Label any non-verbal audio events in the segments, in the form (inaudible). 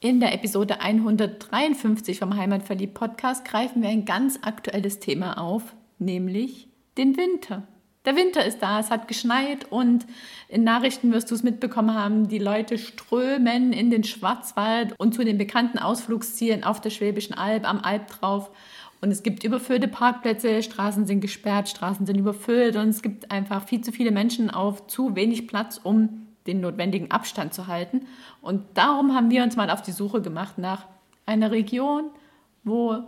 In der Episode 153 vom Heimatverliebt Podcast greifen wir ein ganz aktuelles Thema auf, nämlich den Winter. Der Winter ist da, es hat geschneit und in Nachrichten wirst du es mitbekommen haben, die Leute strömen in den Schwarzwald und zu den bekannten Ausflugszielen auf der Schwäbischen Alb, am Alb drauf. Und es gibt überfüllte Parkplätze, Straßen sind gesperrt, Straßen sind überfüllt und es gibt einfach viel zu viele Menschen auf zu wenig Platz, um den notwendigen Abstand zu halten. Und darum haben wir uns mal auf die Suche gemacht nach einer Region, wo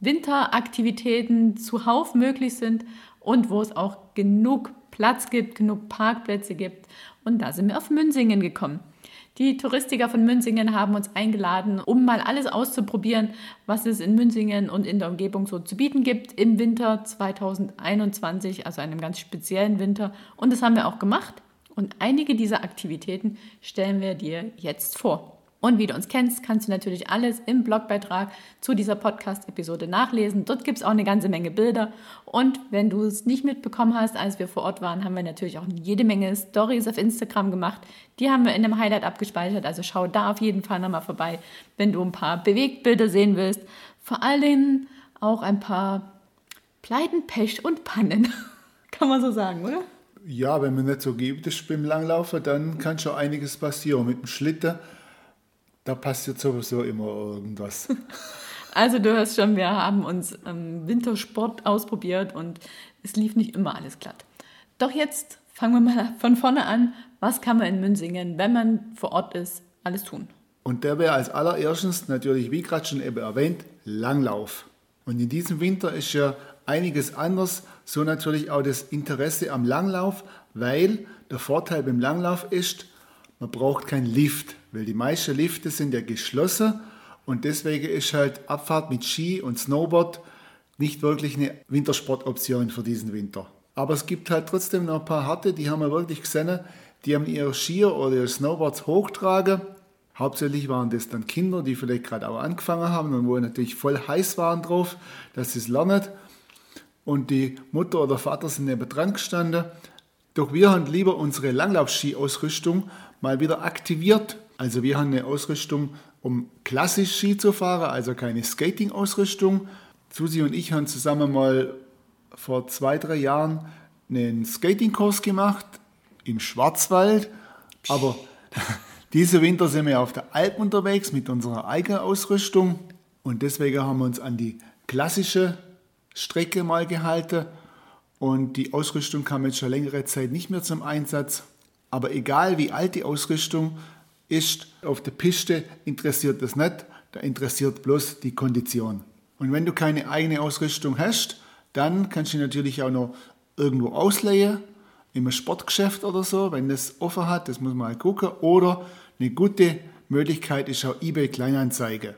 Winteraktivitäten zuhauf möglich sind und wo es auch genug Platz gibt, genug Parkplätze gibt. Und da sind wir auf Münsingen gekommen. Die Touristiker von Münsingen haben uns eingeladen, um mal alles auszuprobieren, was es in Münsingen und in der Umgebung so zu bieten gibt im Winter 2021, also einem ganz speziellen Winter. Und das haben wir auch gemacht. Und einige dieser Aktivitäten stellen wir dir jetzt vor. Und wie du uns kennst, kannst du natürlich alles im Blogbeitrag zu dieser Podcast-Episode nachlesen. Dort gibt es auch eine ganze Menge Bilder. Und wenn du es nicht mitbekommen hast, als wir vor Ort waren, haben wir natürlich auch jede Menge Stories auf Instagram gemacht. Die haben wir in einem Highlight abgespeichert. Also schau da auf jeden Fall nochmal vorbei, wenn du ein paar Bewegtbilder sehen willst. Vor allem auch ein paar Pleiten, Pech und Pannen. (laughs) Kann man so sagen, oder? Ja, wenn man nicht so geübt ist beim Langlaufen, dann kann schon einiges passieren. Mit dem Schlitten da passiert sowieso immer irgendwas. (laughs) Also du hörst schon, wir haben uns ähm, Wintersport ausprobiert und es lief nicht immer alles glatt. Doch jetzt fangen wir mal von vorne an. Was kann man in Münsingen, wenn man vor Ort ist, alles tun? Und der wäre als allererstes natürlich, wie gerade schon eben erwähnt, Langlauf. Und in diesem Winter ist ja einiges anders, so natürlich auch das Interesse am Langlauf, weil der Vorteil beim Langlauf ist, man braucht keinen Lift, weil die meisten Lifte sind ja geschlossen und deswegen ist halt Abfahrt mit Ski und Snowboard nicht wirklich eine Wintersportoption für diesen Winter. Aber es gibt halt trotzdem noch ein paar harte, die haben wir wirklich gesehen, die haben ihre Skier oder ihre Snowboards hochtragen. Hauptsächlich waren das dann Kinder, die vielleicht gerade auch angefangen haben und wo natürlich voll heiß waren drauf, dass sie es lernen. Und die Mutter oder Vater sind neben dran gestanden. Doch wir haben lieber unsere Langlaufski-Ausrüstung mal wieder aktiviert. Also wir haben eine Ausrüstung, um klassisch Ski zu fahren, also keine Skating-Ausrüstung. Susi und ich haben zusammen mal vor zwei, drei Jahren einen Skatingkurs gemacht im Schwarzwald. Aber (laughs) diese Winter sind wir auf der Alp unterwegs mit unserer eigenen Ausrüstung. Und deswegen haben wir uns an die klassische Strecke mal gehalten. Und die Ausrüstung kam jetzt schon längere Zeit nicht mehr zum Einsatz. Aber egal wie alt die Ausrüstung ist, auf der Piste interessiert das nicht, da interessiert bloß die Kondition. Und wenn du keine eigene Ausrüstung hast, dann kannst du natürlich auch noch irgendwo ausleihen, im Sportgeschäft oder so, wenn das offen hat, das muss man halt gucken. Oder eine gute Möglichkeit ist auch eBay Kleinanzeige.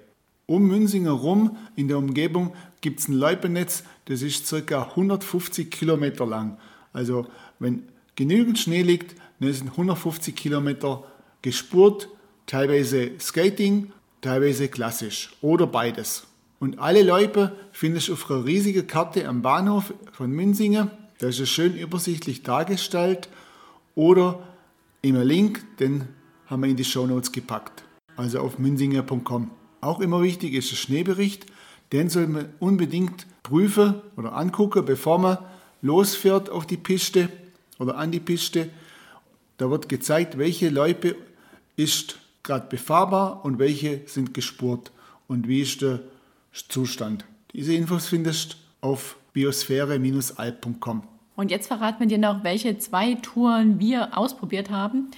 Um Münzinger rum in der Umgebung gibt es ein Loipennetz, das ist ca. 150 Kilometer lang. Also wenn genügend Schnee liegt, dann sind 150 Kilometer gespurt, teilweise Skating, teilweise klassisch oder beides. Und alle Leute findest du auf einer riesigen Karte am Bahnhof von Münzingen. Da ist es schön übersichtlich dargestellt. Oder im Link, den haben wir in die Show Notes gepackt. Also auf münzinger.com. Auch immer wichtig ist der Schneebericht. Den soll man unbedingt prüfen oder angucken, bevor man losfährt auf die Piste oder an die Piste. Da wird gezeigt, welche Loipe ist gerade befahrbar und welche sind gespurt und wie ist der Zustand. Diese Infos findest du auf biosphäre-alp.com. Und jetzt verraten wir dir noch, welche zwei Touren wir ausprobiert haben.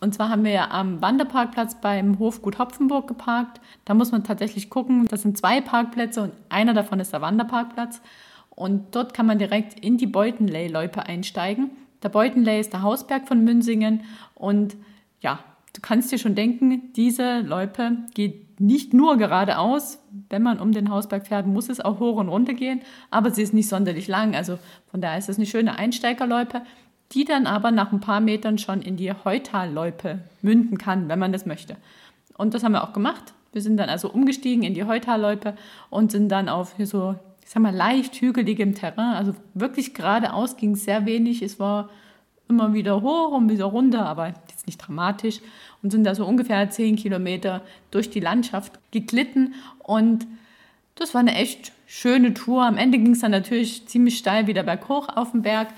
Und zwar haben wir ja am Wanderparkplatz beim Hofgut Hopfenburg geparkt. Da muss man tatsächlich gucken, das sind zwei Parkplätze und einer davon ist der Wanderparkplatz. Und dort kann man direkt in die Beutenley-Loipe einsteigen. Der Beutenley ist der Hausberg von Münsingen und ja, du kannst dir schon denken, diese Loipe geht nicht nur geradeaus, wenn man um den Hausberg fährt, muss es auch hoch und runter gehen, aber sie ist nicht sonderlich lang. Also von daher ist es eine schöne Einsteigerloipe, die dann aber nach ein paar Metern schon in die Heutalloipe münden kann, wenn man das möchte. Und das haben wir auch gemacht. Wir sind dann also umgestiegen in die Heutalloipe und sind dann auf so, ich sag mal, leicht hügeligem Terrain. Also wirklich geradeaus ging es sehr wenig. Es war immer wieder hoch und wieder runter, aber jetzt nicht dramatisch. Und sind da so ungefähr zehn Kilometer durch die Landschaft geglitten. Und das war eine echt schöne Tour. Am Ende ging es dann natürlich ziemlich steil wieder berghoch auf den Berg.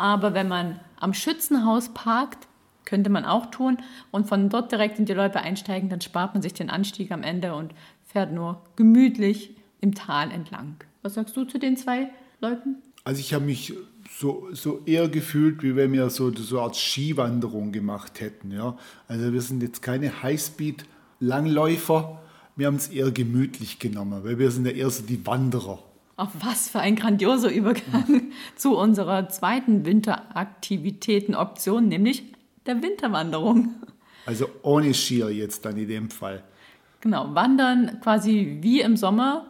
Aber wenn man am Schützenhaus parkt, könnte man auch tun und von dort direkt in die Loipe einsteigen, dann spart man sich den Anstieg am Ende und fährt nur gemütlich im Tal entlang. Was sagst du zu den zwei Loipen? Also ich habe mich so, so eher gefühlt, wie wenn wir so, so eine Art Skiwanderung gemacht hätten. Ja? Also wir sind jetzt keine Highspeed-Langläufer, wir haben es eher gemütlich genommen, weil wir sind ja eher so die Wanderer. Auf was für ein grandioser Übergang (laughs) zu unserer zweiten Winteraktivitäten-Option, nämlich der Winterwanderung. Also ohne Skier jetzt dann in dem Fall. Genau, wandern quasi wie im Sommer,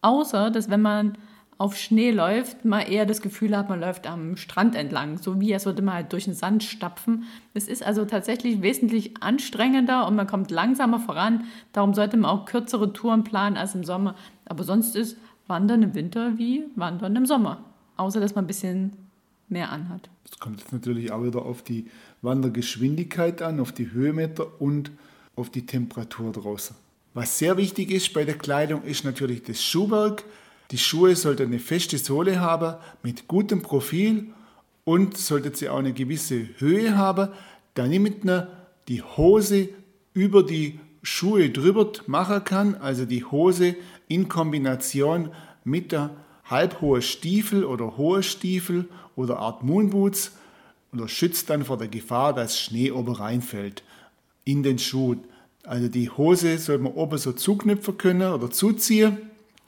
außer dass wenn man auf Schnee läuft, man eher das Gefühl hat, man läuft am Strand entlang, so wie als würde man halt durch den Sand stapfen. Es ist also tatsächlich wesentlich anstrengender und man kommt langsamer voran. Darum sollte man auch kürzere Touren planen als im Sommer. Aber sonst ist Wandern im Winter wie Wandern im Sommer, außer dass man ein bisschen mehr anhat. Es kommt jetzt natürlich auch wieder auf die Wandergeschwindigkeit an, auf die Höhenmeter und auf die Temperatur draußen. Was sehr wichtig ist bei der Kleidung, ist natürlich das Schuhwerk. Die Schuhe sollten eine feste Sohle haben mit gutem Profil und sollte sie auch eine gewisse Höhe haben, damit man die Hose über die Schuhe drüber machen kann, also die Hose in Kombination mit der halbhohe Stiefel oder hohe Stiefel oder Art Moonboots oder schützt dann vor der Gefahr, dass Schnee oben reinfällt in den Schuh. Also die Hose soll man oben so zuknüpfen können oder zuziehen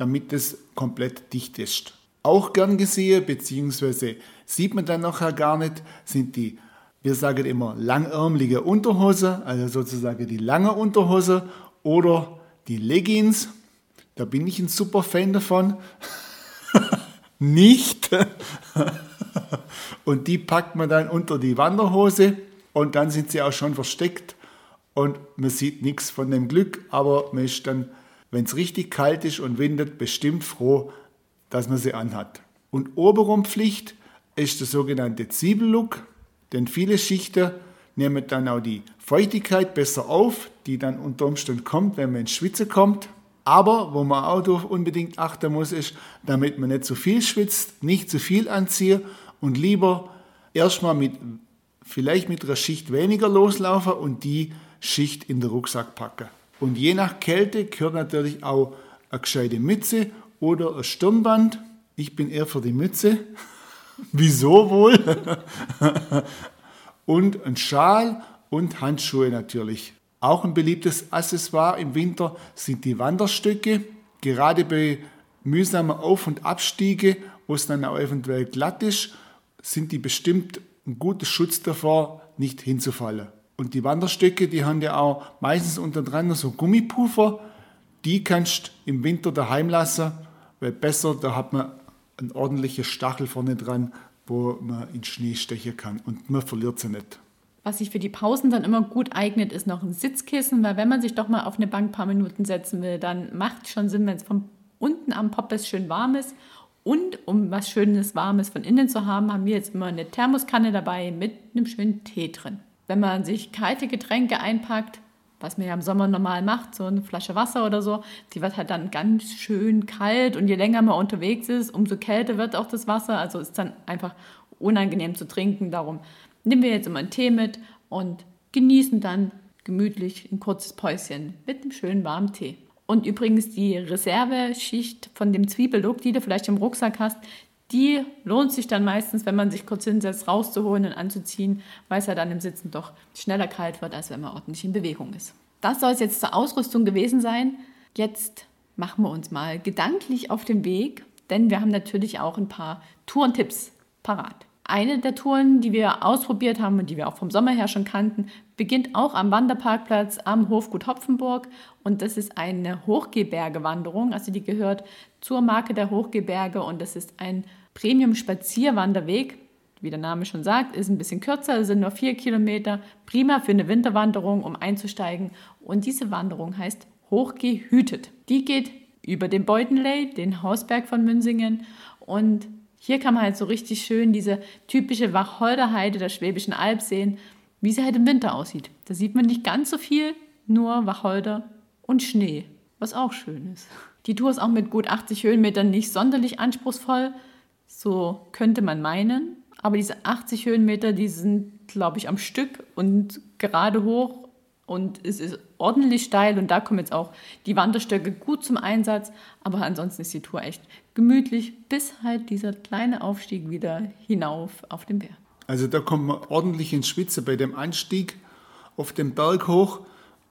damit es komplett dicht ist. Auch gern gesehen, beziehungsweise sieht man dann nachher gar nicht, sind die, wir sagen immer, langärmelige Unterhose, also sozusagen die lange Unterhose oder die Leggings. Da bin ich ein super Fan davon. (laughs) nicht. und die packt man dann unter die Wanderhose und dann sind sie auch schon versteckt und man sieht nichts von dem Glück, aber man ist dann wenn es richtig kalt ist und windet, bestimmt froh, dass man sie anhat. Und Oberrumpflicht ist der sogenannte Zwiebellook, denn viele Schichten nehmen dann auch die Feuchtigkeit besser auf, die dann unter Umständen kommt, wenn man ins Schwitzen kommt. Aber wo man auch unbedingt achten muss, ist, damit man nicht zu viel schwitzt, nicht zu viel anzieht und lieber erstmal mit, vielleicht mit einer Schicht weniger loslaufen und die Schicht in den Rucksack packen. Und je nach Kälte gehört natürlich auch eine gescheite Mütze oder ein Stirnband. Ich bin eher für die Mütze. (laughs) Wieso wohl? (laughs) und ein Schal und Handschuhe natürlich. Auch ein beliebtes Accessoire im Winter sind die Wanderstöcke. Gerade bei mühsamen Auf- und Abstiege, wo es dann auch eventuell glatt ist, sind die bestimmt ein guter Schutz davor, nicht hinzufallen. Und die Wanderstöcke, die haben ja auch meistens unter dran so Gummipuffer. Die kannst du im Winter daheim lassen, weil besser, da hat man einen ordentlichen Stachel vorne dran, wo man in Schnee stechen kann und man verliert sie nicht. Was sich für die Pausen dann immer gut eignet, ist noch ein Sitzkissen, weil wenn man sich doch mal auf eine Bank ein paar Minuten setzen will, dann macht es schon Sinn, wenn es von unten am Poppes schön warm ist. Und um was Schönes, Warmes von innen zu haben, haben wir jetzt immer eine Thermoskanne dabei mit einem schönen Tee drin wenn man sich kalte Getränke einpackt, was man ja im Sommer normal macht, so eine Flasche Wasser oder so, die wird halt dann ganz schön kalt und je länger man unterwegs ist, umso kälter wird auch das Wasser, also ist dann einfach unangenehm zu trinken. Darum nehmen wir jetzt immer einen Tee mit und genießen dann gemütlich ein kurzes Päuschen mit einem schönen warmen Tee. Und übrigens die Reserveschicht von dem Zwiebellook, die du vielleicht im Rucksack hast, die lohnt sich dann meistens, wenn man sich kurz hinsetzt, rauszuholen und anzuziehen, weil es ja dann im Sitzen doch schneller kalt wird, als wenn man ordentlich in Bewegung ist. Das soll es jetzt zur Ausrüstung gewesen sein. Jetzt machen wir uns mal gedanklich auf den Weg, denn wir haben natürlich auch ein paar Tourentipps parat. Eine der Touren, die wir ausprobiert haben und die wir auch vom Sommer her schon kannten, beginnt auch am Wanderparkplatz am Hofgut Hopfenburg. Und das ist eine Hochgebirge-Wanderung, also die gehört? Zur Marke der Hochgebirge und das ist ein Premium-Spazierwanderweg. Wie der Name schon sagt, ist ein bisschen kürzer, sind nur vier Kilometer, prima für eine Winterwanderung, um einzusteigen. Und diese Wanderung heißt Hochgehütet. Die geht über den Beutenley, den Hausberg von Münsingen. Und hier kann man halt so richtig schön diese typische Wacholderheide der Schwäbischen Alb sehen, wie sie halt im Winter aussieht. Da sieht man nicht ganz so viel, nur Wacholder und Schnee, was auch schön ist. Die Tour ist auch mit gut 80 Höhenmetern nicht sonderlich anspruchsvoll, so könnte man meinen. Aber diese 80 Höhenmeter, die sind, glaube ich, am Stück und gerade hoch und es ist ordentlich steil und da kommen jetzt auch die Wanderstöcke gut zum Einsatz. Aber ansonsten ist die Tour echt gemütlich, bis halt dieser kleine Aufstieg wieder hinauf auf den Berg. Also da kommt man ordentlich ins Schwitze bei dem Anstieg auf den Berg hoch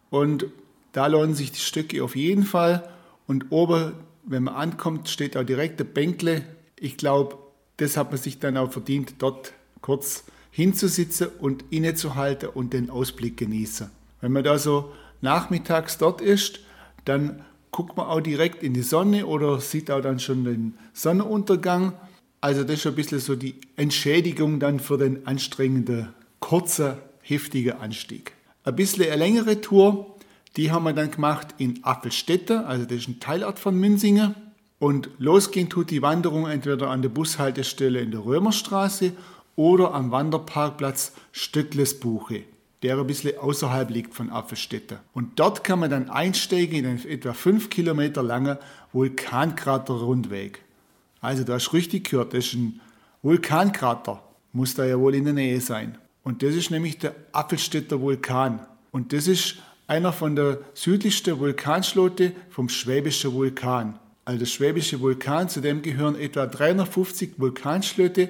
und da lohnen sich die Stöcke auf jeden Fall. Und oben, wenn man ankommt, steht auch direkt der Bänkle. Ich glaube, das hat man sich dann auch verdient, dort kurz hinzusitzen und innezuhalten und den Ausblick genießen. Wenn man da so nachmittags dort ist, dann guckt man auch direkt in die Sonne oder sieht auch dann schon den Sonnenuntergang. Also das ist ein bisschen so die Entschädigung dann für den anstrengenden, kurzen, heftigen Anstieg. Ein bisschen eine längere Tour, die haben wir dann gemacht in Apfelstädte, also das ist ein Teilort von Münsingen. Und losgehen tut die Wanderung entweder an der Bushaltestelle in der Römerstraße oder am Wanderparkplatz Stöcklesbuche der ein bisschen außerhalb liegt von Apfelstädte. Und dort kann man dann einsteigen in einen etwa fünf Kilometer langen Vulkankrater-Rundweg. Also da ist richtig gehört, das ist ein Vulkankrater, muss da ja wohl in der Nähe sein. Und das ist nämlich der Apfelstädter Vulkan. Und das ist einer von der südlichsten Vulkanschlote vom Schwäbischen Vulkan. Also der Schwäbische Vulkan, zu dem gehören etwa 350 Vulkanschlöte,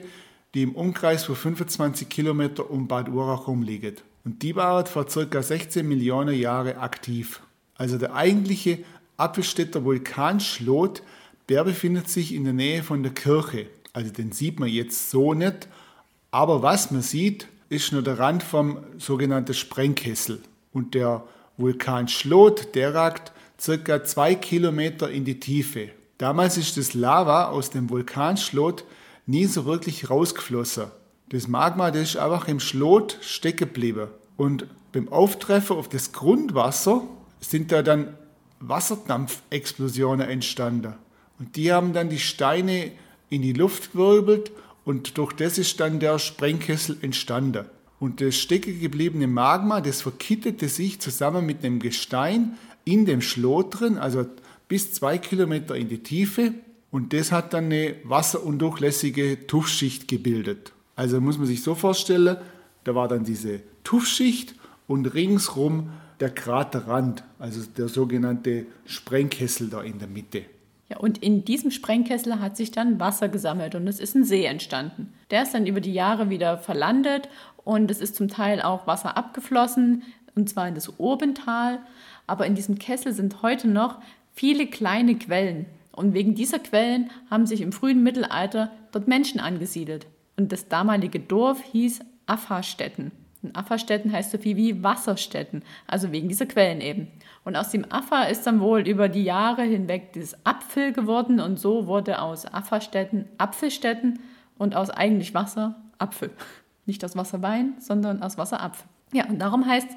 die im Umkreis von 25 Kilometer um Bad Urach liegen. Und die war vor ca. 16 Millionen Jahren aktiv. Also der eigentliche Apfelstädter Vulkanschlot, der befindet sich in der Nähe von der Kirche. Also den sieht man jetzt so nicht. Aber was man sieht, ist nur der Rand vom sogenannten Sprengkessel. Und der Vulkanschlot, der ragt ca. zwei Kilometer in die Tiefe. Damals ist das Lava aus dem Vulkanschlot nie so wirklich rausgeflossen. Das Magma das ist einfach im Schlot stecken geblieben. Und beim Auftreffen auf das Grundwasser sind da dann Wasserdampfexplosionen entstanden. Und die haben dann die Steine in die Luft gewirbelt und durch das ist dann der Sprengkessel entstanden. Und das stecken gebliebene Magma, das verkittete sich zusammen mit dem Gestein in dem Schlot drin, also bis zwei Kilometer in die Tiefe. Und das hat dann eine wasserundurchlässige Tuffschicht gebildet. Also muss man sich so vorstellen, da war dann diese Tuffschicht und ringsrum der Kraterrand, also der sogenannte Sprengkessel da in der Mitte. Ja, und in diesem Sprengkessel hat sich dann Wasser gesammelt und es ist ein See entstanden. Der ist dann über die Jahre wieder verlandet und es ist zum Teil auch Wasser abgeflossen, und zwar in das Obental. Aber in diesem Kessel sind heute noch viele kleine Quellen. Und wegen dieser Quellen haben sich im frühen Mittelalter dort Menschen angesiedelt. Und das damalige Dorf hieß Affastetten. Und Affastetten heißt so viel wie Wasserstätten, also wegen dieser Quellen eben. Und aus dem Affa ist dann wohl über die Jahre hinweg dieses Apfel geworden und so wurde aus Affastetten Apfelstätten und aus eigentlich Wasser Apfel. (laughs) Nicht aus Wasser Wein, sondern aus Wasser Apfel. Ja, und darum heißt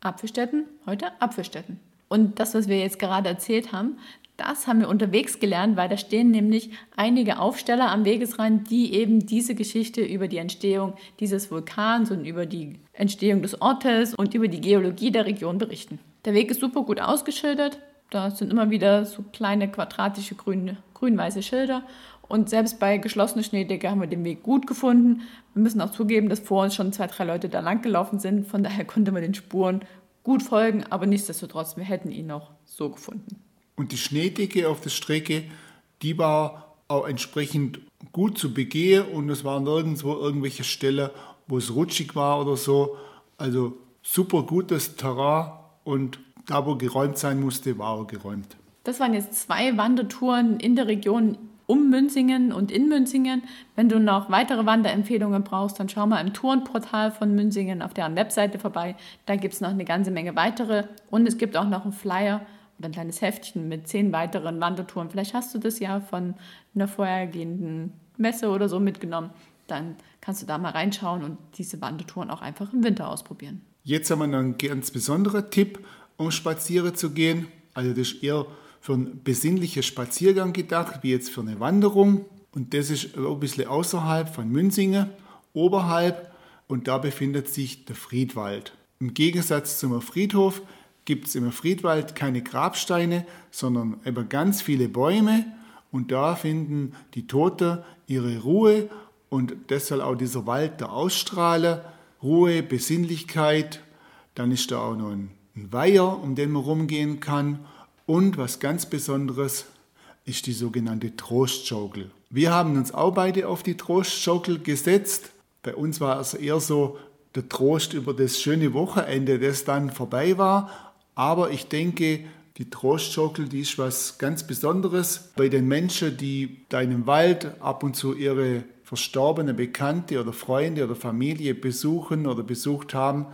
Apfelstätten heute Apfelstätten. Und das, was wir jetzt gerade erzählt haben, das haben wir unterwegs gelernt, weil da stehen nämlich einige Aufsteller am Wegesrand, die eben diese Geschichte über die Entstehung dieses Vulkans und über die Entstehung des Ortes und über die Geologie der Region berichten. Der Weg ist super gut ausgeschildert. Da sind immer wieder so kleine quadratische grün, grün-weiße Schilder. Und selbst bei geschlossener Schneedecke haben wir den Weg gut gefunden. Wir müssen auch zugeben, dass vor uns schon zwei, drei Leute da lang gelaufen sind. Von daher konnte man den Spuren gut folgen, aber nichtsdestotrotz, wir hätten ihn auch so gefunden. Und die Schneedecke auf der Strecke, die war auch entsprechend gut zu begehen und es waren nirgendwo irgendwelche Stellen, wo es rutschig war oder so. Also super gutes Terrain und da, wo geräumt sein musste, war auch geräumt. Das waren jetzt zwei Wandertouren in der Region um Münzingen und in Münzingen. Wenn du noch weitere Wanderempfehlungen brauchst, dann schau mal im Tourenportal von Münzingen auf deren Webseite vorbei. Da gibt es noch eine ganze Menge weitere. Und es gibt auch noch einen Flyer oder ein kleines Heftchen mit zehn weiteren Wandertouren. Vielleicht hast du das ja von einer vorhergehenden Messe oder so mitgenommen. Dann kannst du da mal reinschauen und diese Wandertouren auch einfach im Winter ausprobieren. Jetzt haben wir noch einen ganz besonderen Tipp, um spazieren zu gehen. Also das ist eher für einen besinnlichen Spaziergang gedacht, wie jetzt für eine Wanderung. Und das ist ein bisschen außerhalb von Münzingen, oberhalb. Und da befindet sich der Friedwald. Im Gegensatz zum Friedhof gibt es im Friedwald keine Grabsteine, sondern eben ganz viele Bäume. Und da finden die Toten ihre Ruhe. Und das soll auch dieser Wald da ausstrahlen. Ruhe, Besinnlichkeit. Dann ist da auch noch ein Weiher, um den man rumgehen kann. Und was ganz Besonderes ist die sogenannte Trostschaukel. Wir haben uns auch beide auf die Trostschaukel gesetzt. Bei uns war es eher so der Trost über das schöne Wochenende, das dann vorbei war. Aber ich denke, die Trostschaukel, die ist was ganz Besonderes bei den Menschen, die da in Wald ab und zu ihre verstorbene Bekannte oder Freunde oder Familie besuchen oder besucht haben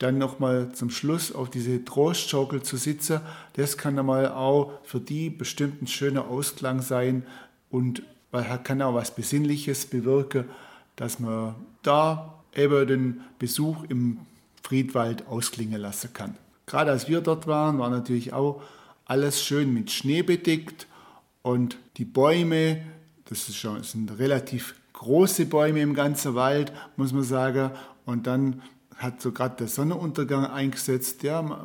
dann nochmal zum Schluss auf diese Trostschaukel zu sitzen, das kann einmal auch für die bestimmt ein schöner Ausklang sein und kann auch was Besinnliches bewirken, dass man da eben den Besuch im Friedwald ausklingen lassen kann. Gerade als wir dort waren, war natürlich auch alles schön mit Schnee bedeckt und die Bäume, das, ist schon, das sind relativ große Bäume im ganzen Wald, muss man sagen, und dann hat so gerade der Sonnenuntergang eingesetzt. Ja,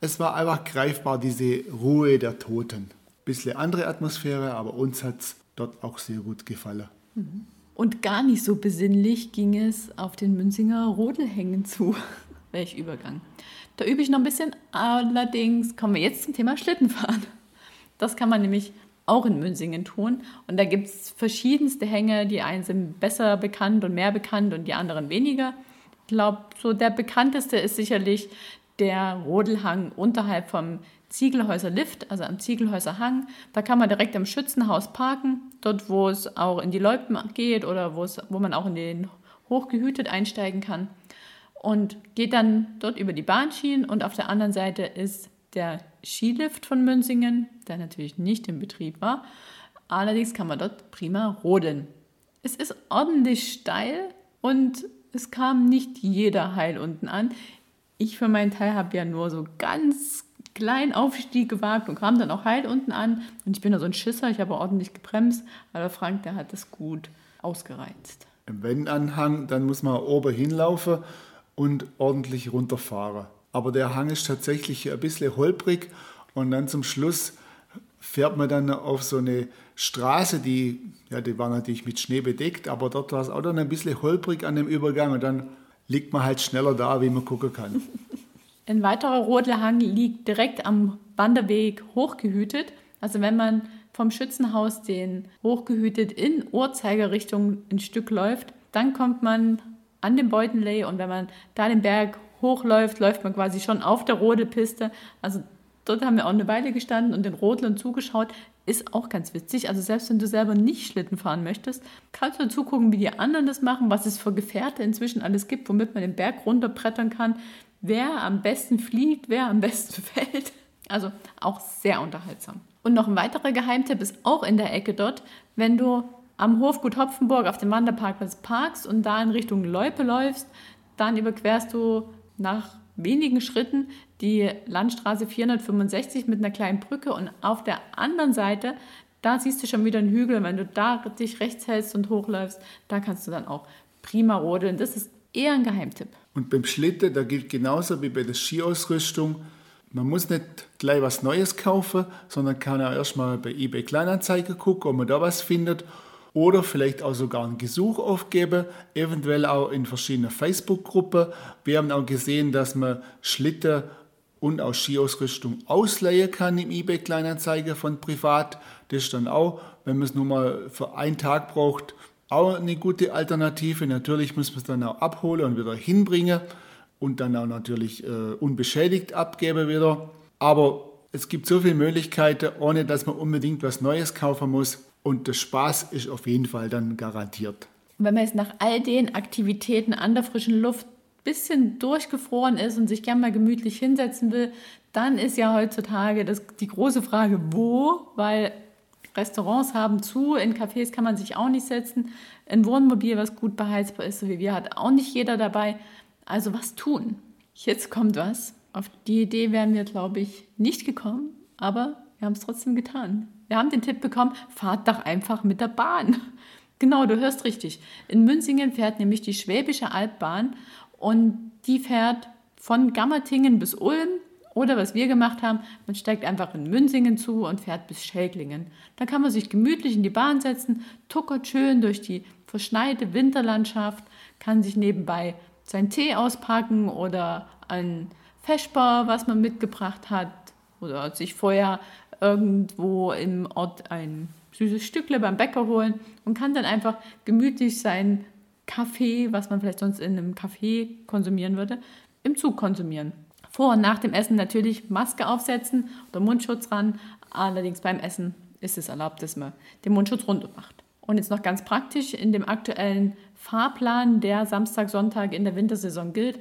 es war einfach greifbar, diese Ruhe der Toten. Bisschen andere Atmosphäre, aber uns hat es dort auch sehr gut gefallen. Mhm. Und gar nicht so besinnlich ging es auf den Münzinger Rodelhängen zu. (laughs) Welch Übergang. Da übe ich noch ein bisschen, allerdings kommen wir jetzt zum Thema Schlittenfahren. Das kann man nämlich auch in Münzingen tun. Und da gibt es verschiedenste Hänge. Die einen sind besser bekannt und mehr bekannt und die anderen weniger glaube, so der bekannteste ist sicherlich der Rodelhang unterhalb vom Ziegelhäuser Lift, also am Ziegelhäuser Hang. Da kann man direkt am Schützenhaus parken, dort wo es auch in die Loipen geht oder wo, man auch in den hochgehütet einsteigen kann. Und geht dann dort über die Bahnschienen und auf der anderen Seite ist der Skilift von Münzingen, der natürlich nicht in Betrieb war. Allerdings kann man dort prima rodeln. Es ist ordentlich steil und es kam nicht jeder heil unten an. Ich für meinen Teil habe ja nur so ganz kleinen Aufstieg gewagt und kam dann auch heil unten an. Und ich bin da so ein Schisser, ich habe ordentlich gebremst, aber Frank, der hat das gut ausgereizt. Wenn Anhang, dann muss man oben hinlaufen und ordentlich runterfahren. Aber der Hang ist tatsächlich ein bisschen holprig und dann zum Schluss fährt man dann auf so eine Straße, die, ja, die war natürlich mit Schnee bedeckt, aber dort war es auch dann ein bisschen holprig an dem Übergang und dann liegt man halt schneller da, wie man gucken kann. (laughs) Ein weiterer Rodelhang liegt direkt am Wanderweg hochgehütet. Also wenn man vom Schützenhaus den hochgehütet in Uhrzeigerrichtung ein Stück läuft, dann kommt man an den Beutenley und wenn man da den Berg hochläuft, läuft man quasi schon auf der Rodelpiste. Also Dort haben wir auch eine Weile gestanden und den Rodlern zugeschaut. Ist auch ganz witzig. Also selbst wenn du selber nicht Schlitten fahren möchtest, kannst du zugucken, wie die anderen das machen, was es für Gefährte inzwischen alles gibt, womit man den Berg runterbrettern kann, wer am besten fliegt, wer am besten (laughs) fällt. Also auch sehr unterhaltsam. Und noch ein weiterer Geheimtipp ist auch in der Ecke dort, wenn du am Hofgut Hopfenburg auf dem Wanderparkplatz parkst und da in Richtung Loipe läufst, dann überquerst du nach wenigen Schritten die Landstraße 465 mit einer kleinen Brücke und auf der anderen Seite, da siehst du schon wieder einen Hügel. Wenn du da dich rechts hältst und hochläufst, da kannst du dann auch prima rodeln. Das ist eher ein Geheimtipp. Und beim Schlitten, da gilt genauso wie bei der Skiausrüstung, man muss nicht gleich was Neues kaufen, sondern kann auch erstmal bei eBay Kleinanzeigen gucken, ob man da was findet oder vielleicht auch sogar ein Gesuch aufgeben, eventuell auch in verschiedenen Facebook-Gruppen. Wir haben auch gesehen, dass man Schlitten und auch Skiausrüstung ausleihen kann im eBay Kleinanzeiger von privat. Das ist dann auch, wenn man es nur mal für einen Tag braucht, auch eine gute Alternative. Natürlich muss man es dann auch abholen und wieder hinbringen und dann auch natürlich äh, unbeschädigt abgeben wieder. Aber Es gibt so viele Möglichkeiten, ohne dass man unbedingt was Neues kaufen muss. Und der Spaß ist auf jeden Fall dann garantiert. wenn man jetzt nach all den Aktivitäten an der frischen Luft ein bisschen durchgefroren ist und sich gerne mal gemütlich hinsetzen will, dann ist ja heutzutage das, die große Frage, wo, weil Restaurants haben zu, in Cafés kann man sich auch nicht setzen, ein Wohnmobil, was gut beheizbar ist, so wie wir, hat auch nicht jeder dabei. Also was tun? Jetzt kommt was. Auf die Idee wären wir, glaube ich, nicht gekommen, aber wir haben es trotzdem getan. Wir haben den Tipp bekommen, fahrt doch einfach mit der Bahn. (laughs) Genau, du hörst richtig. In Münzingen fährt nämlich die Schwäbische Altbahn und die fährt von Gammertingen bis Ulm oder was wir gemacht haben, man steigt einfach in Münzingen zu und fährt bis Schäglingen. Da kann man sich gemütlich in die Bahn setzen, tuckert schön durch die verschneite Winterlandschaft, kann sich nebenbei seinen Tee auspacken oder ein Feschbar, was man mitgebracht hat, oder sich vorher irgendwo im Ort ein süßes Stückle beim Bäcker holen und kann dann einfach gemütlich sein Kaffee, was man vielleicht sonst in einem Café konsumieren würde, im Zug konsumieren. Vor und nach dem Essen natürlich Maske aufsetzen oder Mundschutz ran. Allerdings beim Essen ist es erlaubt, dass man den Mundschutz runter macht. Und jetzt noch ganz praktisch, in dem aktuellen Fahrplan, der Samstag, Sonntag in der Wintersaison gilt,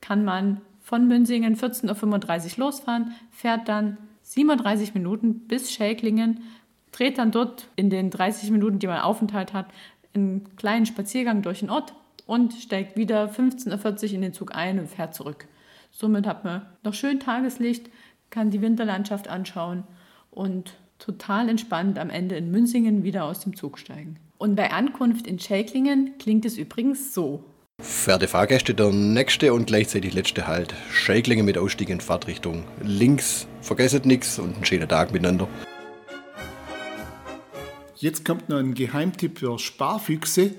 kann man von Münsingen 14.35 Uhr losfahren, fährt dann 37 Minuten bis Schäklingen, dreht dann dort in den 30 Minuten, die man Aufenthalt hat, einen kleinen Spaziergang durch den Ort und steigt wieder 15.40 Uhr in den Zug ein und fährt zurück. Somit hat man noch schön Tageslicht, kann die Winterlandschaft anschauen und total entspannt am Ende in Münzingen wieder aus dem Zug steigen. Und bei Ankunft in Schäklingen klingt es übrigens so. Verehrte Fahrgäste, der nächste und gleichzeitig letzte Halt. Schäklingen mit Ausstieg in Fahrtrichtung links. Vergesset nichts und einen schönen Tag miteinander. Jetzt kommt noch ein Geheimtipp für Sparfüchse,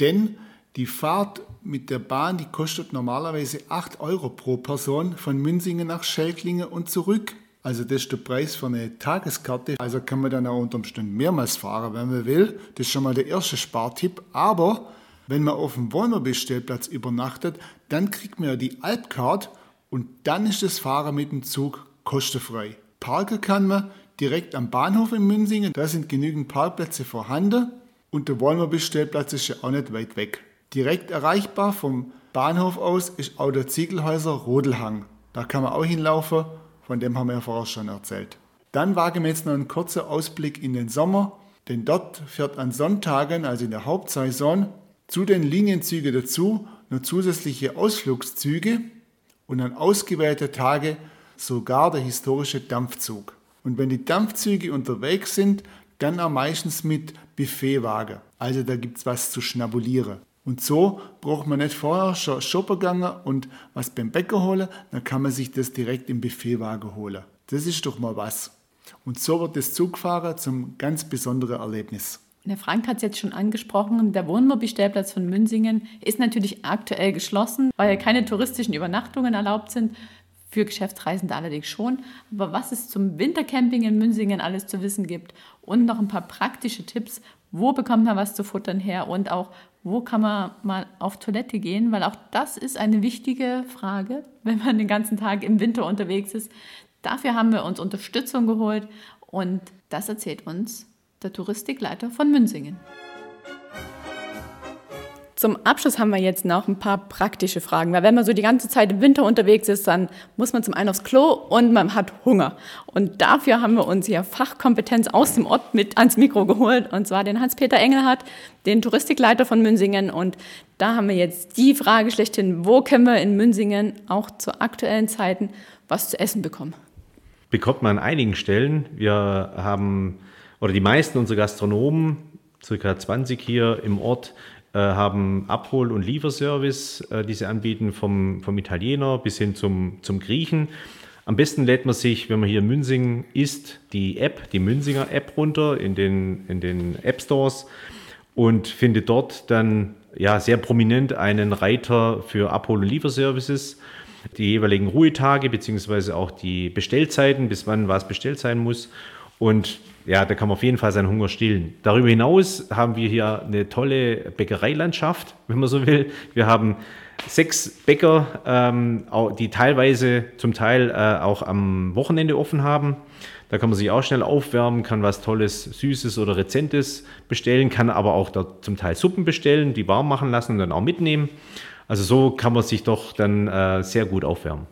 denn die Fahrt mit der Bahn, die kostet normalerweise 8 Euro pro Person von Münzingen nach Schelklingen und zurück. Also das ist der Preis für eine Tageskarte. Also kann man dann auch unter Umständen mehrmals fahren, wenn man will. Das ist schon mal der erste Spartipp. Aber wenn man auf dem Wohnmobilstellplatz übernachtet, dann kriegt man ja die Alpcard und dann ist das Fahren mit dem Zug kostenfrei. Parken kann man direkt am Bahnhof in Münzingen. Da sind genügend Parkplätze vorhanden und der Wohnmobilstellplatz ist ja auch nicht weit weg. Direkt erreichbar vom Bahnhof aus ist auch der Ziegelhäuser Rodelhang. Da kann man auch hinlaufen von dem haben wir ja vorher schon erzählt. Dann wagen wir jetzt noch einen kurzen Ausblick in den Sommer, denn dort fährt an Sonntagen, also in der Hauptsaison, zu den Linienzügen dazu noch zusätzliche Ausflugszüge und an ausgewählte Tage sogar der historische Dampfzug. Und wenn die Dampfzüge unterwegs sind, dann auch meistens mit Buffetwagen. Also da gibt es was zu schnabulieren. Und so braucht man nicht vorher schon shoppen gehen und was beim Bäcker holen, dann kann man sich das direkt im Buffetwagen holen. Das ist doch mal was. Und so wird das Zugfahren zum ganz besonderen Erlebnis. Der Frank hat es jetzt schon angesprochen, der Wohnmobilstellplatz von Münsingen ist natürlich aktuell geschlossen, weil keine touristischen Übernachtungen erlaubt sind. Für Geschäftsreisende allerdings schon. Aber was es zum Wintercamping in Münsingen alles zu wissen gibt und noch ein paar praktische Tipps, wo bekommt man was zu futtern her und auch wo kann man mal auf Toilette gehen, weil auch das ist eine wichtige Frage, wenn man den ganzen Tag im Winter unterwegs ist. Dafür haben wir uns Unterstützung geholt und das erzählt uns der Touristikleiter von Münsingen. Zum Abschluss haben wir jetzt noch ein paar praktische Fragen, weil wenn man so die ganze Zeit im Winter unterwegs ist, dann muss man zum einen aufs Klo und man hat Hunger. Und dafür haben wir uns hier Fachkompetenz aus dem Ort mit ans Mikro geholt, und zwar den Hans-Peter Engelhardt, den Touristikleiter von Münsingen. Und da haben wir jetzt die Frage schlechthin, wo können wir in Münsingen auch zu aktuellen Zeiten was zu essen bekommen? Bekommt man an einigen Stellen. Wir haben, oder die meisten unserer Gastronomen, circa 20 hier im Ort, äh, haben Abhol- und Lieferservice, äh, die sie anbieten, vom, vom Italiener bis hin zum, zum Griechen. Am besten lädt man sich, wenn man hier in Münsingen ist, die App, die Münsinger App runter in den, in den App Stores und findet dort dann ja, sehr prominent einen Reiter für Abhol- und Lieferservices, die jeweiligen Ruhetage beziehungsweise auch die Bestellzeiten, bis wann was bestellt sein muss. Und ja, da kann man auf jeden Fall seinen Hunger stillen. Darüber hinaus haben wir hier eine tolle Bäckereilandschaft, wenn man so will. Wir haben sechs Bäcker, ähm, die teilweise zum Teil äh, auch am Wochenende offen haben. Da kann man sich auch schnell aufwärmen, kann was Tolles, Süßes oder Rezentes bestellen, kann aber auch da zum Teil Suppen bestellen, die warm machen lassen und dann auch mitnehmen. Also so kann man sich doch dann äh, sehr gut aufwärmen.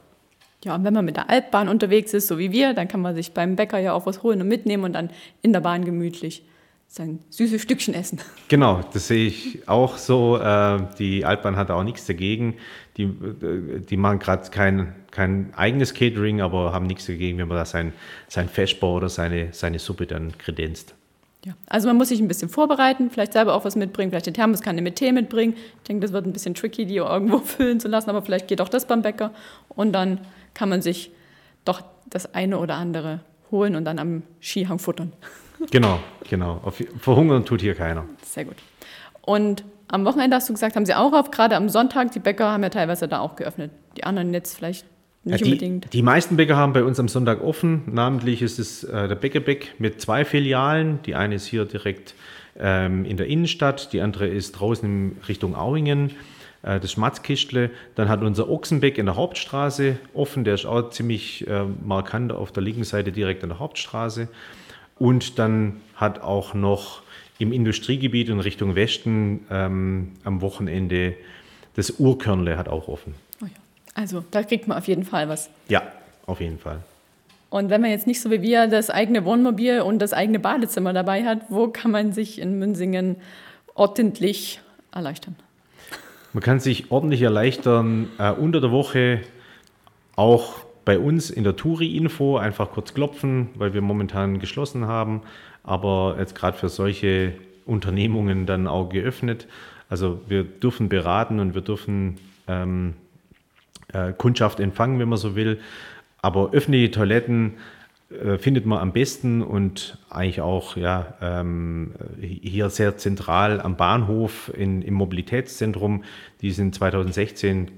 Ja, und wenn man mit der Altbahn unterwegs ist, so wie wir, dann kann man sich beim Bäcker ja auch was holen und mitnehmen und dann in der Bahn gemütlich sein süßes Stückchen essen. Genau, das sehe ich auch so. Äh, die Altbahn hat auch nichts dagegen. Die, äh, die machen gerade kein, kein eigenes Catering, aber haben nichts dagegen, wenn man da sein, sein Feschbar oder seine, seine Suppe dann kredenzt. Ja, also man muss sich ein bisschen vorbereiten, vielleicht selber auch was mitbringen, vielleicht die Thermoskanne mit Tee mitbringen. Ich denke, das wird ein bisschen tricky, die irgendwo (laughs) füllen zu lassen, aber vielleicht geht auch das beim Bäcker und dann kann man sich doch das eine oder andere holen und dann am Skihang futtern. Genau, genau. verhungern tut hier keiner. Sehr gut. Und am Wochenende hast du gesagt, haben sie auch auf, gerade am Sonntag, die Bäcker haben ja teilweise da auch geöffnet. Die anderen jetzt vielleicht nicht ja, die, unbedingt. Die meisten Bäcker haben bei uns am Sonntag offen. Namentlich ist es äh, der Bäckerbeck mit zwei Filialen. Die eine ist hier direkt ähm, in der Innenstadt, die andere ist draußen in Richtung Auingen. Äh, das Schmatzkistle. Dann hat unser Ochsenbeck in der Hauptstraße offen, der ist auch ziemlich äh, markant auf der linken Seite direkt an der Hauptstraße. Und dann hat auch noch im Industriegebiet in Richtung Westen ähm, am Wochenende das Urkörnle hat auch offen. Oh ja. Also da kriegt man auf jeden Fall was. Ja, auf jeden Fall. Und wenn man jetzt nicht so wie wir das eigene Wohnmobil und das eigene Badezimmer dabei hat, wo kann man sich in Münsingen ordentlich erleichtern? Man kann sich ordentlich erleichtern äh, unter der Woche auch bei uns in der Touri-Info einfach kurz klopfen, weil wir momentan geschlossen haben, aber jetzt gerade für solche Unternehmungen dann auch geöffnet. Also wir dürfen beraten und wir dürfen ähm, äh, Kundschaft empfangen, wenn man so will. Aber öffentliche Toiletten äh, findet man am besten und eigentlich auch ja, ähm, hier sehr zentral am Bahnhof in, im Mobilitätszentrum. Die sind 2016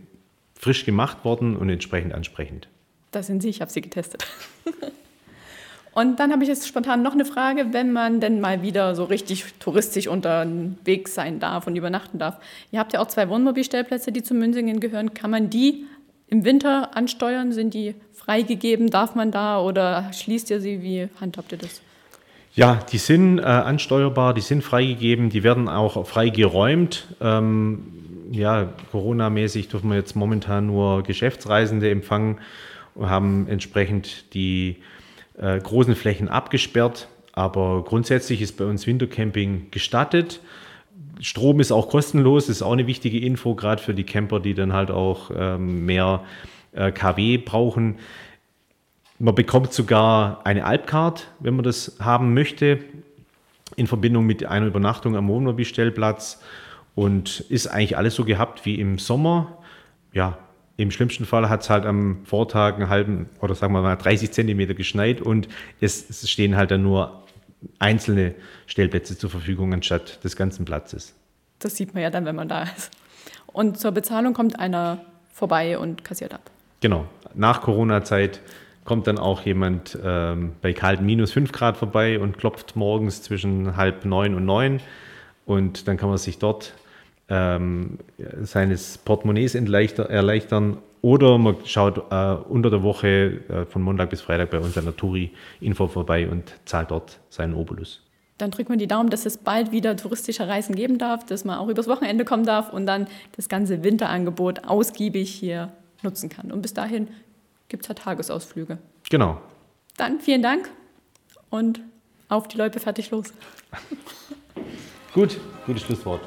frisch gemacht worden und entsprechend ansprechend. Das sind sie, ich habe sie getestet. (laughs) und dann habe ich jetzt spontan noch eine Frage, wenn man denn mal wieder so richtig touristisch unterwegs sein darf und übernachten darf. Ihr habt ja auch zwei Wohnmobilstellplätze, die zu Münsingen gehören. Kann man die im Winter ansteuern? Sind die freigegeben? Darf man da oder schließt ihr sie? Wie handhabt ihr das? Ja, die sind äh, ansteuerbar, die sind freigegeben, die werden auch freigeräumt. Ähm, ja, Corona-mäßig dürfen wir jetzt momentan nur Geschäftsreisende empfangen und haben entsprechend die äh, großen Flächen abgesperrt. Aber grundsätzlich ist bei uns Wintercamping gestattet. Strom ist auch kostenlos, ist auch eine wichtige Info, gerade für die Camper, die dann halt auch ähm, mehr äh, KW brauchen. Man bekommt sogar eine Alpcard, wenn man das haben möchte, in Verbindung mit einer Übernachtung am Wohnmobilstellplatz und ist eigentlich alles so gehabt wie im Sommer. Ja, im schlimmsten Fall hat es halt am Vortag einen halben oder sagen wir mal 30 Zentimeter geschneit und es, es stehen halt dann nur einzelne Stellplätze zur Verfügung anstatt des ganzen Platzes. Das sieht man ja dann, wenn man da ist. Und zur Bezahlung kommt einer vorbei und kassiert ab. Genau. Nach Corona-Zeit kommt dann auch jemand ähm, bei kalten minus 5 Grad vorbei und klopft morgens zwischen halb neun und neun. Und dann kann man sich dort ähm, seines Portemonnaies erleichtern oder man schaut äh, unter der Woche äh, von Montag bis Freitag bei uns an der Touri-Info vorbei und zahlt dort seinen Obolus. Dann drücken wir die Daumen, dass es bald wieder touristische Reisen geben darf, dass man auch übers Wochenende kommen darf und dann das ganze Winterangebot ausgiebig hier nutzen kann. Und bis dahin gibt es ja Tagesausflüge. Genau. Dann vielen Dank und auf die Leute fertig los. (laughs) Gut, gutes Schlusswort.